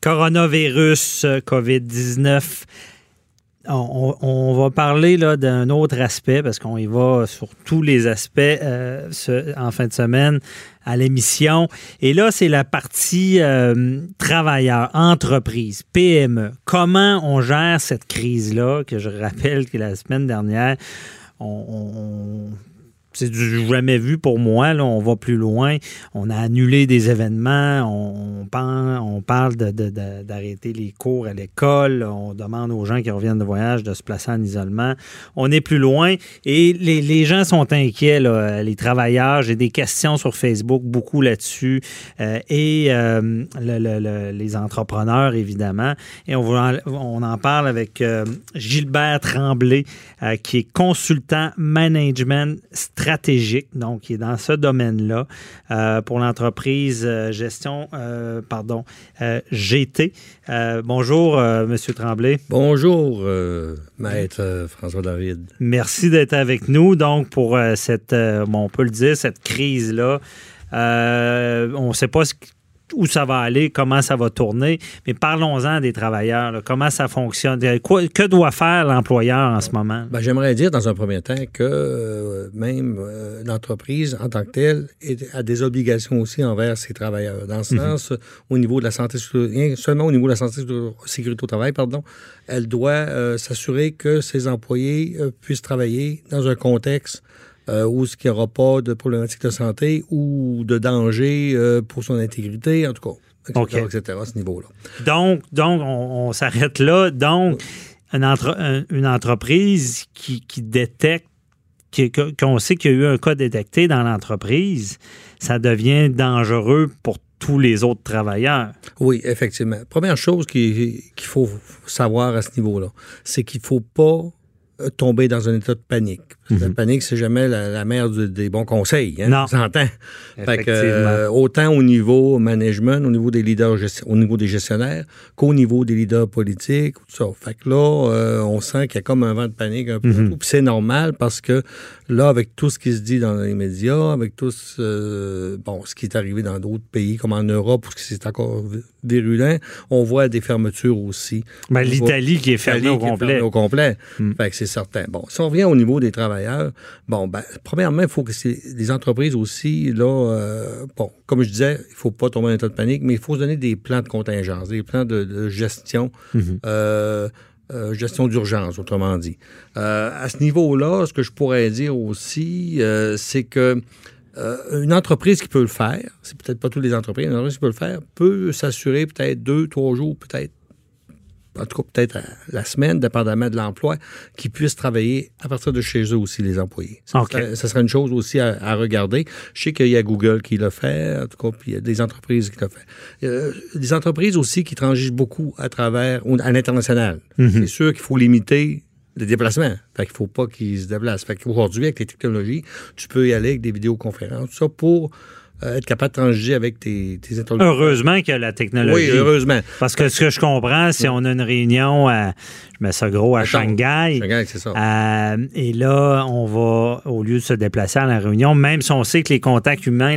coronavirus, COVID-19. On, va parler d'un autre aspect parce qu'on y va sur tous les aspects euh, en fin de semaine à l'émission. Et là, c'est la partie euh, travailleur, entreprise, PME. Comment on gère cette crise-là, que je rappelle que la semaine dernière, on, c'est du jamais vu pour moi. Là, on va plus loin. On a annulé des événements. On, on parle d'arrêter les cours à l'école. On demande aux gens qui reviennent de voyage de se placer en isolement. On est plus loin et les, gens sont inquiets, les travailleurs. J'ai des questions sur Facebook, beaucoup là-dessus. Euh, et euh, les entrepreneurs, évidemment. Et on, on en parle avec euh, Gilbert Tremblay, qui est consultant management donc qui est dans ce domaine-là euh, pour l'entreprise euh, gestion, euh, pardon, GT. bonjour, Monsieur Tremblay. Bonjour, Maître François David. Merci d'être avec nous, donc, pour cette, bon, on peut le dire, cette crise-là. on ne sait pas ce où ça va aller, comment ça va tourner. Mais parlons-en des travailleurs. comment ça fonctionne? que doit faire l'employeur en ce moment? Ben, j'aimerais dire dans un premier temps que euh, même euh, l'entreprise en tant que telle a des obligations aussi envers ses travailleurs. Dans ce mhm. sens, au niveau de la santé, seulement au niveau de la santé sécurité au travail, pardon, elle doit euh, s'assurer que ses employés puissent travailler dans un contexte euh, où il n'y aura pas de problématiques de santé ou de danger euh, pour son intégrité, en tout cas, etc., à ce niveau-là. Donc, donc on, s'arrête là. Donc, une, une entreprise qui, détecte qu'on sait qu'il y a eu un cas détecté dans l'entreprise, ça devient dangereux pour tous les autres travailleurs. Oui, effectivement. Première chose qu'il faut savoir à ce niveau-là, c'est qu'il ne faut pas tomber dans un état de panique. La mhm. panique, c'est jamais la, mère des bons conseils. Hein, non. Fait que, euh, autant au niveau management, au niveau des leaders, au niveau des gestionnaires, qu'au niveau des leaders politiques, tout ça. Fait que là, euh, on sent qu'il y a comme un vent de panique un peu. Puis c'est normal parce que là, avec tout ce qui se dit dans les médias, avec tout ce, euh, bon, ce qui est arrivé dans d'autres pays, comme en Europe, que c'est encore virulent, on voit des fermetures aussi. Ben, L'Italie qui est fermée au complet. au complet. Mm. Fait que c'est certain. Bon, si on revient au niveau des travailleurs, bon, ben, premièrement, il faut que les entreprises aussi, là, euh, bon, comme je disais, il ne faut pas tomber dans un état de panique, mais il faut se donner des plans de contingence, des plans de, gestion. Mm-hmm. Euh, euh, gestion d'urgence, autrement dit. à ce niveau-là, ce que je pourrais dire aussi, c'est que une entreprise qui peut le faire, c'est peut-être pas toutes les entreprises, une entreprise qui peut le faire, peut s'assurer peut-être deux, trois jours, peut-être en tout cas peut-être la semaine, dépendamment de l'emploi, qui puissent travailler à partir de chez eux aussi, les employés. Ça, serait, une chose aussi à, regarder. Je sais qu'il y a Google qui le fait, en tout cas, puis il y a des entreprises qui le font. des entreprises aussi qui transigent beaucoup à travers, à l'international. Mhm. C'est sûr qu'il faut limiter les déplacements. Fait qu'il faut pas qu'ils se déplacent. Fait qu'aujourd'hui, avec les technologies, tu peux y aller avec des vidéoconférences, tout ça pour euh, être capable de transiger avec tes, tes Heureusement qu'il y a la technologie. Oui, heureusement. Parce que ce que je comprends, c'est on a une réunion à, je mets ça gros, à, Shanghai. Shanghai, c'est ça. Euh, et là, on va, au lieu de se déplacer à la réunion, même si on sait que les contacts humains,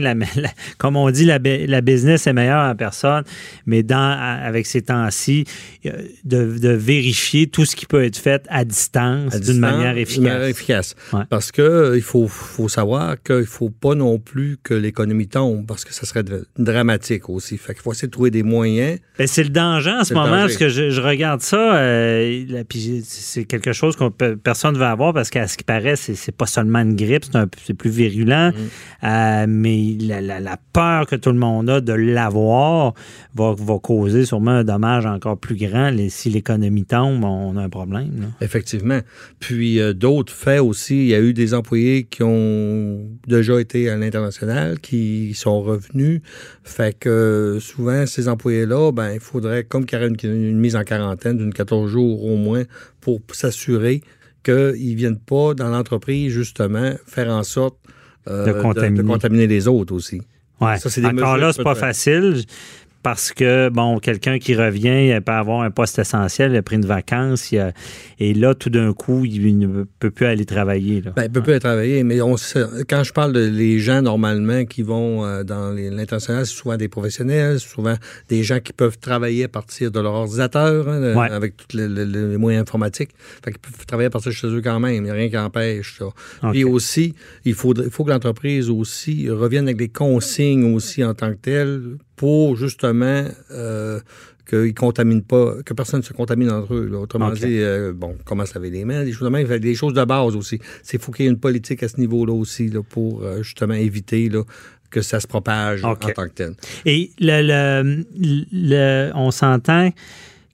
comme on dit, la, la, business est meilleure en personne, mais dans, avec ces temps-ci, de, de, vérifier tout ce qui peut être fait à distance d'une manière efficace. Manière efficace. Parce qu'il euh, faut, faut savoir qu'il ne faut pas non plus que l'économie parce que ça serait dramatique aussi. Fait qu'il faut essayer de trouver des moyens. Ben, c'est le danger en ce moment, parce que je, regarde ça, euh, c'est quelque chose que personne ne veut avoir parce qu'à ce qui paraît, c'est pas seulement une grippe, c'est plus virulent, mm. euh, mais la, peur que tout le monde a de l'avoir va, causer sûrement un dommage encore plus grand. si l'économie tombe, on a un problème. Effectivement. Puis euh, d'autres faits aussi, il y a eu des employés qui ont déjà été à l'international, qui sont revenus. Fait que souvent, ces employés-là, ben, il faudrait, comme qu'il y aurait une, mise en quarantaine d'une 14 jours au moins, pour s'assurer qu'ils ne viennent pas dans l'entreprise, justement, faire en sorte euh, de, contaminer. les autres aussi. Ouais. Ça, Encore là, c'est pas facile parce que, bon, quelqu'un qui revient il peut avoir un poste essentiel, il a pris une vacance, et là, tout d'un coup, il ne peut plus aller travailler. Là. Ben, il peut plus aller travailler, mais on, quand je parle de les gens, normalement, qui vont euh, dans l'international, c'est souvent des professionnels, souvent des gens qui peuvent travailler à partir de leur ordinateur, hein, avec tous les, moyens informatiques. Fait qu'ils peuvent travailler à partir de chez eux quand même. Il n'y a rien qui empêche ça. Puis aussi, il faut, il faut que l'entreprise aussi revienne avec des consignes aussi en tant que telles pour justement euh, qu'ils contaminent pas, que personne ne se contamine entre eux. Autrement dit, euh, bon, comment ça va les mains, des choses de même, des choses de base aussi. C'est faut qu'il y ait une politique à ce niveau-là aussi là, pour euh, justement éviter là, que ça se propage en tant que tel. Et le, le, on s'entend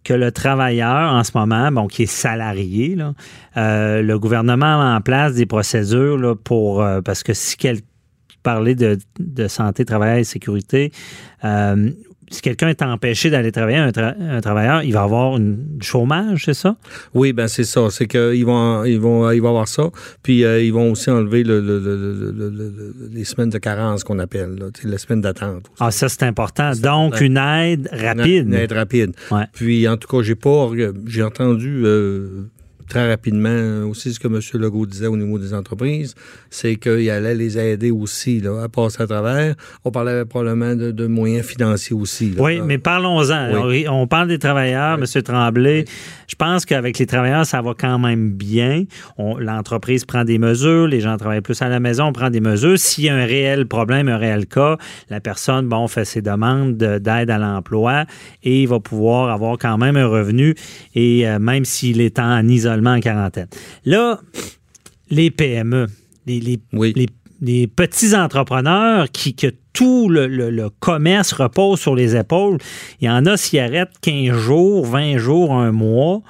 que le travailleur, en ce moment, bon, qui est salarié, là, euh, le gouvernement a en place des procédures là, pour. parce que si quelqu'un parler de, de, santé, travail et sécurité, euh, si quelqu'un est empêché d'aller travailler, un, travailleur, il va avoir un chômage, c'est ça? Oui, ben c'est ça. C'est qu'ils vont, ils vont, ils vont avoir ça. Puis euh, ils vont aussi enlever le, les semaines de carence qu'on appelle, les semaines d'attente. Ah, ça, c'est important. Donc, une aide rapide. Une, aide rapide. Puis, en tout cas, j'ai pas, j'ai entendu euh, très rapidement aussi ce que M. Legault disait au niveau des entreprises, c'est qu'il allait les aider aussi là, à passer à travers. On parlait probablement de, moyens financiers aussi. oui, mais parlons-en. On, parle des travailleurs, M. Tremblay. Je pense qu'avec les travailleurs, ça va quand même bien. L'entreprise prend des mesures, les gens travaillent plus à la maison, on prend des mesures. S'il y a un réel problème, un réel cas, la personne, bon, fait ses demandes d'aide à l'emploi et il va pouvoir avoir quand même un revenu. Et euh, même s'il est en isolement, en quarantaine. Là, les PME, les, les, petits entrepreneurs qui, que tout le, commerce repose sur les épaules, il y en a s'y arrêtent 15 jours, 20 jours, un mois.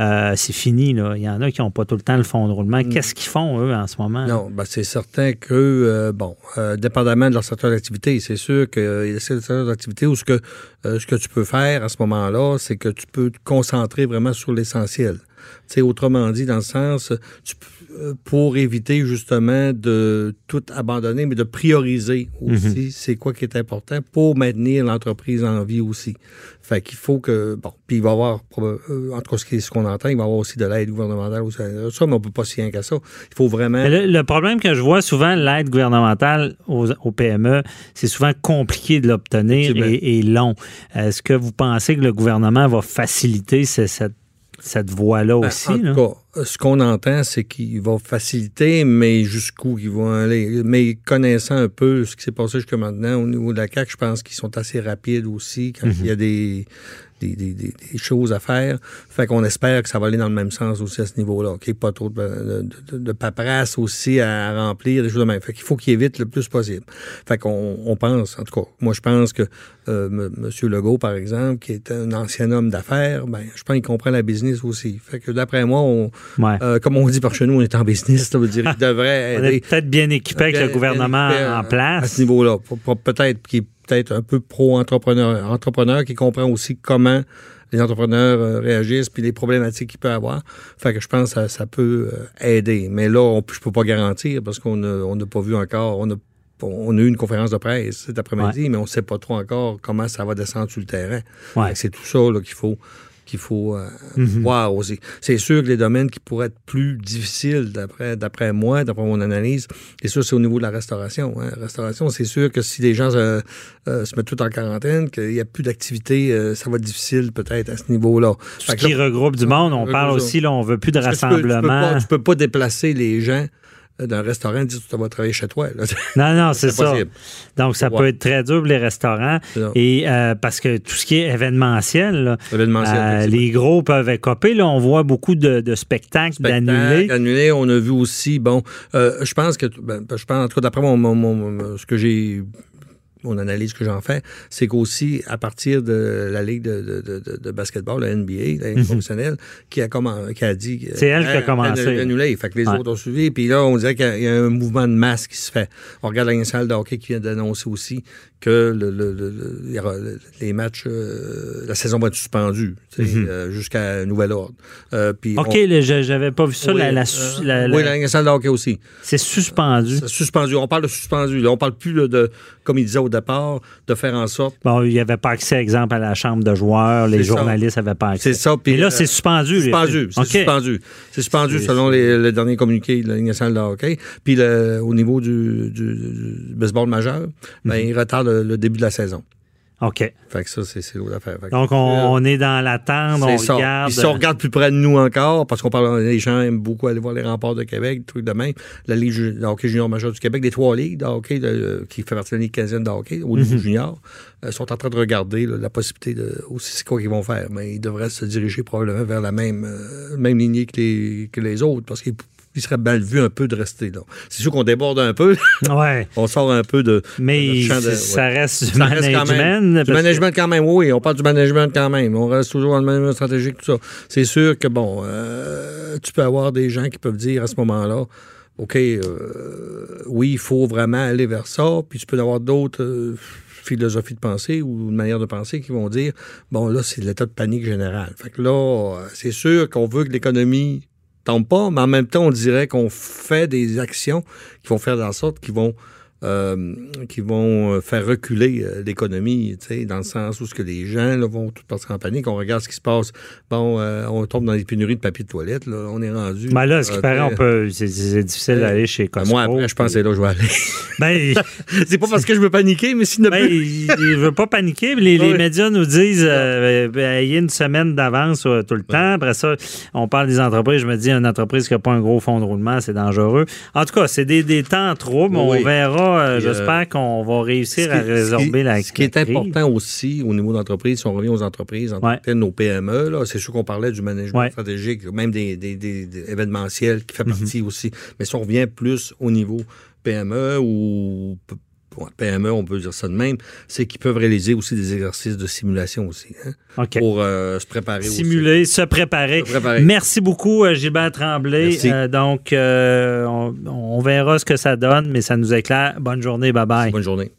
Euh, c'est fini. Là. Il y en a qui n'ont pas tout le temps le fond de roulement. Mm. Qu'est-ce qu'ils font, eux, en ce moment? Non, ben, c'est certain que, euh, bon, euh, dépendamment de leur secteur d'activité, c'est sûr qu'il y a des secteurs d'activité où ce que, ce que tu peux faire à ce moment-là, c'est que tu peux te concentrer vraiment sur l'essentiel. Autrement dit, dans le sens, euh, pour éviter justement de tout abandonner, mais de prioriser aussi mhm. c'est quoi qui est important pour maintenir l'entreprise en vie aussi. Fait qu'il faut que, bon, puis il va y avoir, euh, en tout cas, ce qu'on entend, il va y avoir aussi de l'aide gouvernementale, ça, mais on peut pas s'y rien qu'à ça. Il faut vraiment... Le, problème que je vois souvent, l'aide gouvernementale aux, PME, c'est souvent compliqué de l'obtenir et, et, long. Est-ce que vous pensez que le gouvernement va faciliter cette cette voie-là ben, aussi. En tout cas, ce qu'on entend, c'est qu'il va faciliter, mais jusqu'où ils vont aller. Mais connaissant un peu ce qui s'est passé jusqu'à maintenant au niveau de la CAQ, je pense qu'ils sont assez rapides aussi quand il y a des, des, choses à faire. Fait qu'on espère que ça va aller dans le même sens aussi à ce niveau-là. Ait pas trop de, de, paperasse aussi à, remplir, des choses de même. Fait qu'il faut qu'il évite le plus possible. Fait qu'on on pense, en tout cas, moi je pense que euh, M. Legault, par exemple, qui est un ancien homme d'affaires, ben, je pense qu'il comprend la business aussi. Fait que d'après moi, on, euh, comme on dit par chez nous, on est en business, ça veut dire qu'il devrait On est peut-être bien équipé avec le gouvernement en place. À ce niveau-là. Peut-être qu'il peut-être un peu pro-entrepreneur, entrepreneur qui comprend aussi comment les entrepreneurs euh, réagissent puis les problématiques qu'il peut avoir. Fait que je pense que ça, peut euh, aider. Mais là, on, je peux pas garantir parce qu'on n'a pas vu encore, on a, on a eu une conférence de presse cet après-midi, mais on sait pas trop encore comment ça va descendre sur le terrain. C'est tout ça qu'il faut qu'il faut euh, mhm. voir aussi. C'est sûr que les domaines qui pourraient être plus difficiles, d'après, d'après moi, d'après mon analyse, c'est sûr c'est au niveau de la restauration. Hein. Restauration, c'est sûr que si les gens euh, euh, se mettent tout en quarantaine, qu'il n'y a plus d'activité, ça va être difficile peut-être à ce niveau-là. Ce qui regroupe du monde, on parle aussi, là, on veut plus de rassemblement. Tu peux, peux, pas déplacer les gens d'un restaurant dit tu vas travailler chez toi. Non, non, c'est ça. Donc, ça peut être très dur pour les restaurants. Et euh, parce que tout ce qui est événementiel, euh, les gros peuvent écoper. Là, on voit beaucoup de, spectacles d'annulés. On a vu aussi, bon, euh, je pense que, ben, je pense, en tout cas, d'après mon, ce que j'ai mon analyse que j'en fais, c'est qu'aussi, à partir de la Ligue de, de, de, basketball, la NBA, la Ligue mhm. professionnelle, qui a, qui a dit... C'est elle qui a commencé. Annulé. Fait que les autres ont suivi. Puis là, on dirait qu'il y, a un mouvement de masse qui se fait. On regarde la salle de hockey qui vient d'annoncer aussi que le, le, les matchs, euh, la saison va être suspendue mhm. euh, jusqu'à nouvel ordre. Euh, puis OK, j'avais pas vu ça. Oui, la, la, oui, la salle de hockey aussi. C'est suspendu. C'est suspendu. On parle de suspendu. Là, on parle plus de, comme il disait au départ, de faire en sorte. Bon, il n'y avait pas accès, exemple, à la chambre de joueurs, les journalistes n'avaient pas accès. C'est ça. Et là, c'est suspendu. Suspendu. C'est suspendu. C'est suspendu selon les, le dernier communiqué de la Ligue nationale de hockey. Puis au niveau du, baseball majeur, ben, mhm. il retarde le début de la saison. OK. Fait que ça, c'est l'autre affaire. Donc, on, est dans l'attente, on ça. regarde. si on regarde plus près de nous encore, parce qu'on parle, les gens aiment beaucoup aller voir les remparts de Québec, trucs de même. La Ligue de hockey junior majeur du Québec, des trois ligues de hockey qui fait partie de la Ligue canadienne de hockey au niveau mhm. junior, euh, sont en train de regarder la possibilité de aussi c'est quoi qu'ils vont faire. Mais ils devraient se diriger probablement vers la même, euh, même lignée que les, que les autres, parce qu'ils il serait mal vu un peu de rester là. C'est sûr qu'on déborde un peu. Ouais. on sort un peu de. Mais ça reste du management. du management quand même, oui. On parle du management quand même. On reste toujours dans le management stratégique, tout ça. C'est sûr que, bon, euh, tu peux avoir des gens qui peuvent dire à ce moment-là, OK, euh, oui, il faut vraiment aller vers ça. Puis tu peux avoir d'autres. Euh, philosophies de pensée ou une manière de penser qui vont dire bon là c'est l'état de panique général. Fait que là c'est sûr qu'on veut que l'économie tombe pas, mais en même temps, on dirait qu'on fait des actions qui vont faire en sorte qu'ils vont euh, qui vont euh, faire reculer euh, l'économie, dans le sens où ce que les gens là, vont tout partir en panique, on regarde ce qui se passe. Bon, on tombe dans les pénuries de papier de toilette, là, on est rendu. Ben là, ce qui paraît, on peut, c'est, difficile d'aller chez ben, Costco. moi, après, je pense que c'est là que je vais aller. Ben, c'est pas parce que je veux paniquer, mais s'il ne ben, il veut pas paniquer. Les, les médias nous disent ben, il y a une semaine d'avance tout le temps. Après ça, on parle des entreprises. Je me dis, une entreprise qui n'a pas un gros fonds de roulement, c'est dangereux. En tout cas, c'est des, des temps trop, mais on verra euh, j'espère qu'on va réussir à résorber la crise. Ce qui est important aussi au niveau d'entreprise, si on revient aux entreprises, en nos PME, c'est sûr qu'on parlait du management stratégique, même des, événementiels qui fait mhm. partie aussi. Mais si on revient plus au niveau PME ou PME, on peut dire ça de même, c'est qu'ils peuvent réaliser aussi des exercices de simulation aussi. Hein, pour euh, se préparer Simuler, Se, préparer. Merci beaucoup, euh, Gilbert Tremblay. Euh, donc, on, on, verra ce que ça donne, mais ça nous éclaire. Bonne journée. Bye bye. Bonne journée.